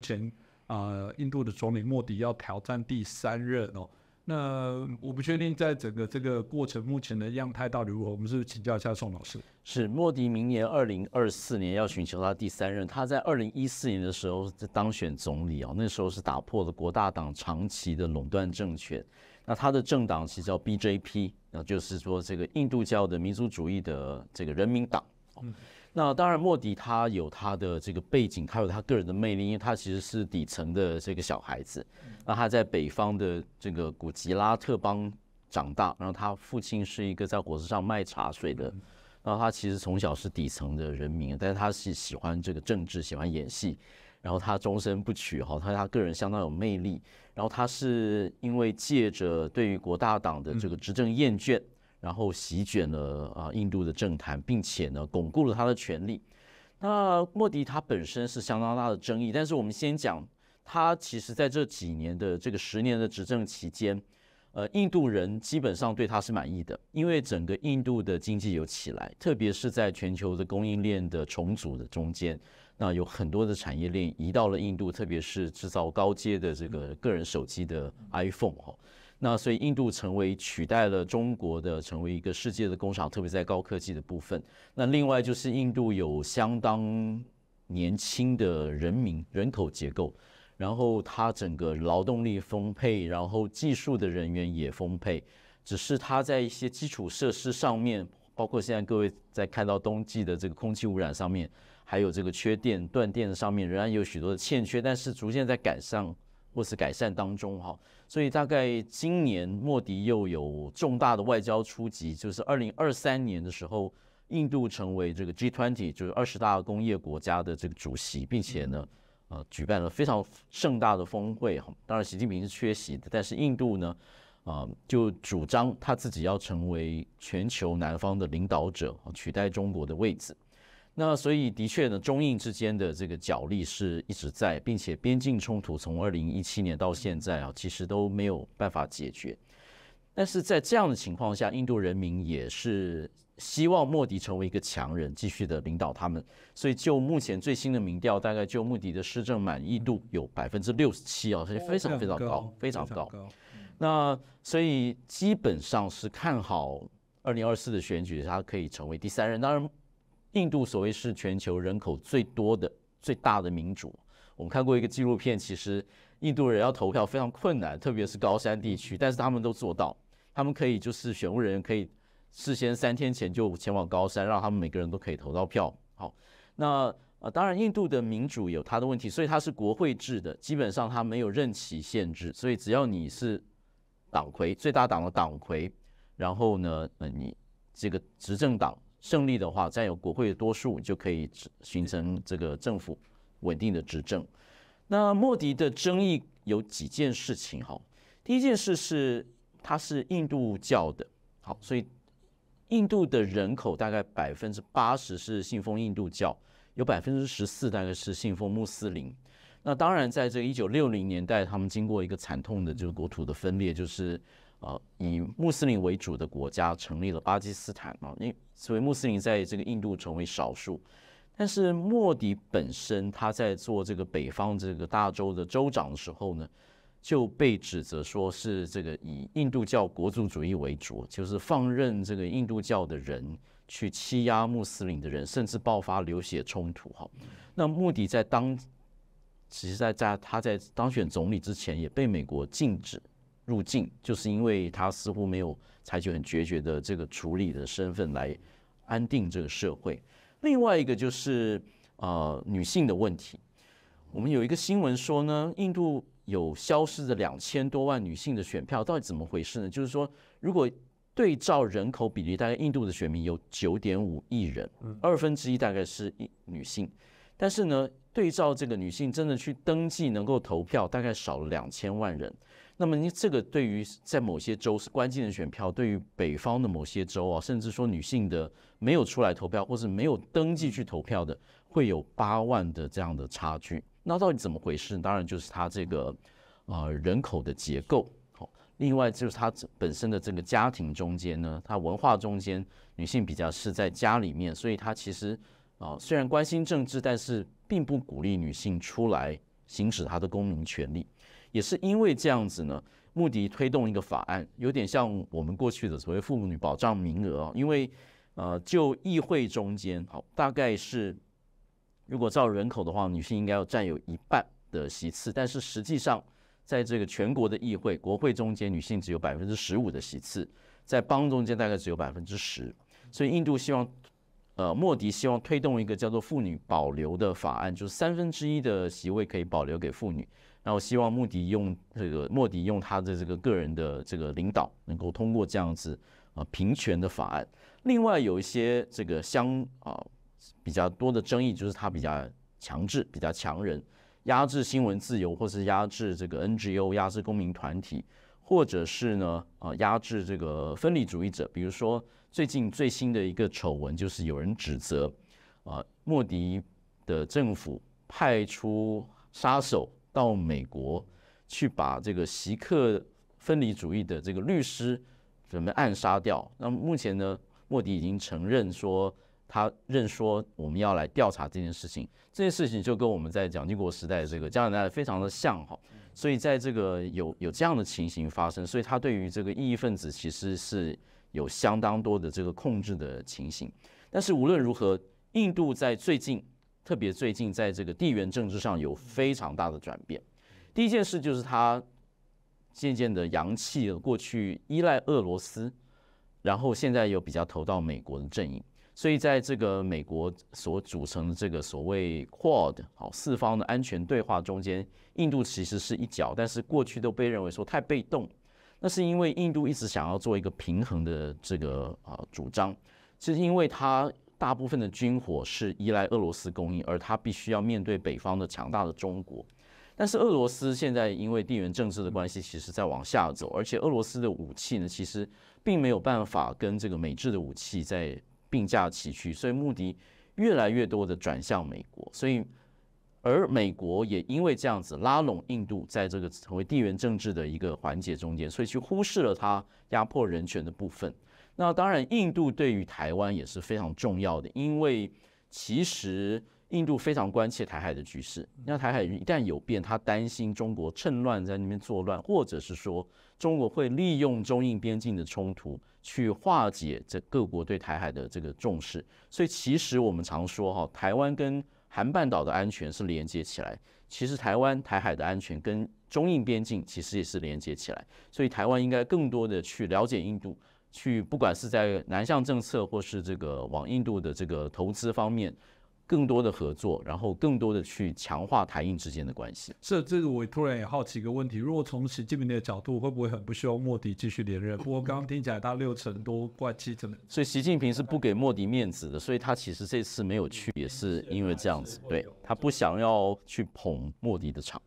前啊，印度的总理莫迪要挑战第三任哦。那我不确定在整个这个过程目前的样态到底如何，我们是不是请教一下宋老师？是莫迪明年二零二四年要寻求他第三任，他在二零一四年的时候当选总理哦，那时候是打破了国大党长期的垄断政权。那他的政党其实叫 BJP，那就是说这个印度教的民族主义的这个人民党。嗯。那当然，莫迪他有他的这个背景，他有他个人的魅力，因为他其实是底层的这个小孩子。那他在北方的这个古吉拉特邦长大，然后他父亲是一个在火车上卖茶水的。然后他其实从小是底层的人民，但是他是喜欢这个政治，喜欢演戏。然后他终身不娶，哈，他他个人相当有魅力。然后他是因为借着对于国大党的这个执政厌倦。然后席卷了啊印度的政坛，并且呢巩固了他的权力。那莫迪他本身是相当大的争议，但是我们先讲他其实在这几年的这个十年的执政期间，呃，印度人基本上对他是满意的，因为整个印度的经济有起来，特别是在全球的供应链的重组的中间，那有很多的产业链移到了印度，特别是制造高阶的这个个人手机的 iPhone 哈。那所以印度成为取代了中国的成为一个世界的工厂，特别在高科技的部分。那另外就是印度有相当年轻的人民人口结构，然后它整个劳动力丰沛，然后技术的人员也丰沛，只是它在一些基础设施上面，包括现在各位在看到冬季的这个空气污染上面，还有这个缺电断电的上面，仍然有许多的欠缺，但是逐渐在改善或是改善当中哈。所以大概今年莫迪又有重大的外交出击，就是二零二三年的时候，印度成为这个 G20，就是二十大工业国家的这个主席，并且呢，呃，举办了非常盛大的峰会哈。当然，习近平是缺席的，但是印度呢，啊，就主张他自己要成为全球南方的领导者，取代中国的位置。那所以的确呢，中印之间的这个角力是一直在，并且边境冲突从二零一七年到现在啊，其实都没有办法解决。但是在这样的情况下，印度人民也是希望莫迪成为一个强人，继续的领导他们。所以就目前最新的民调，大概就莫迪的施政满意度有百分之六十七啊，是非常非常高，非常高。那所以基本上是看好二零二四的选举，他可以成为第三任。当然。印度所谓是全球人口最多的、最大的民主。我们看过一个纪录片，其实印度人要投票非常困难，特别是高山地区，但是他们都做到。他们可以就是选务人员可以事先三天前就前往高山，让他们每个人都可以投到票。好，那呃，当然印度的民主有它的问题，所以它是国会制的，基本上它没有任期限制，所以只要你是党魁，最大党的党魁，然后呢，呃，你这个执政党。胜利的话，占有国会的多数，就可以形成这个政府稳定的执政。那莫迪的争议有几件事情哈。第一件事是他是印度教的，好，所以印度的人口大概百分之八十是信奉印度教，有百分之十四大概是信奉穆斯林。那当然，在这一九六零年代，他们经过一个惨痛的这个国土的分裂，就是。啊，以穆斯林为主的国家成立了巴基斯坦啊，因为所谓穆斯林在这个印度成为少数，但是莫迪本身他在做这个北方这个大洲的州长的时候呢，就被指责说是这个以印度教国族主义为主，就是放任这个印度教的人去欺压穆斯林的人，甚至爆发流血冲突。哈，那莫迪在当，其实在在他在当选总理之前也被美国禁止。入境就是因为他似乎没有采取很决绝的这个处理的身份来安定这个社会。另外一个就是呃女性的问题。我们有一个新闻说呢，印度有消失的两千多万女性的选票，到底怎么回事呢？就是说，如果对照人口比例，大概印度的选民有九点五亿人，二分之一大概是女性，但是呢，对照这个女性真的去登记能够投票，大概少了两千万人。那么你这个对于在某些州是关键的选票，对于北方的某些州啊，甚至说女性的没有出来投票或是没有登记去投票的，会有八万的这样的差距。那到底怎么回事？当然就是它这个啊人口的结构。好，另外就是它本身的这个家庭中间呢，它文化中间女性比较是在家里面，所以它其实啊虽然关心政治，但是并不鼓励女性出来行使他的公民权利。也是因为这样子呢，穆迪推动一个法案，有点像我们过去的所谓妇女保障名额啊。因为呃，就议会中间，好，大概是如果照人口的话，女性应该要占有一半的席次，但是实际上在这个全国的议会、国会中间，女性只有百分之十五的席次，在邦中间大概只有百分之十。所以印度希望，呃，莫迪希望推动一个叫做妇女保留的法案，就是三分之一的席位可以保留给妇女。然后希望穆迪用这个莫迪用他的这个个人的这个领导，能够通过这样子啊平权的法案。另外有一些这个相啊比较多的争议，就是他比较强制、比较强人，压制新闻自由，或是压制这个 NGO、压制公民团体，或者是呢啊压制这个分离主义者。比如说最近最新的一个丑闻，就是有人指责啊莫迪的政府派出杀手。到美国去把这个锡克分离主义的这个律师准备暗杀掉。那目前呢，莫迪已经承认说他认说我们要来调查这件事情。这件事情就跟我们在蒋经国时代的这个加拿大非常的像哈。所以在这个有有这样的情形发生，所以他对于这个异议分子其实是有相当多的这个控制的情形。但是无论如何，印度在最近。特别最近在这个地缘政治上有非常大的转变。第一件事就是他渐渐的扬弃了过去依赖俄罗斯，然后现在又比较投到美国的阵营。所以在这个美国所组成的这个所谓 Quad 好四方的安全对话中间，印度其实是一角，但是过去都被认为说太被动。那是因为印度一直想要做一个平衡的这个啊主张，是因为他。大部分的军火是依赖俄罗斯供应，而他必须要面对北方的强大的中国。但是俄罗斯现在因为地缘政治的关系，其实在往下走，而且俄罗斯的武器呢，其实并没有办法跟这个美制的武器在并驾齐驱，所以目的越来越多的转向美国。所以，而美国也因为这样子拉拢印度，在这个成为地缘政治的一个环节中间，所以去忽视了他压迫人权的部分。那当然，印度对于台湾也是非常重要的，因为其实印度非常关切台海的局势。那台海一旦有变，他担心中国趁乱在那边作乱，或者是说中国会利用中印边境的冲突去化解这各国对台海的这个重视。所以，其实我们常说哈，台湾跟韩半岛的安全是连接起来，其实台湾台海的安全跟中印边境其实也是连接起来。所以，台湾应该更多的去了解印度。去，不管是在南向政策，或是这个往印度的这个投资方面，更多的合作，然后更多的去强化台印之间的关系。是，这个我突然也好奇一个问题：如果从习近平的角度，会不会很不希望莫迪继续连任？不过刚刚听起来他六成多怪七成，所以习近平是不给莫迪面子的，所以他其实这次没有去，也是因为这样子，对他不想要去捧莫迪的场。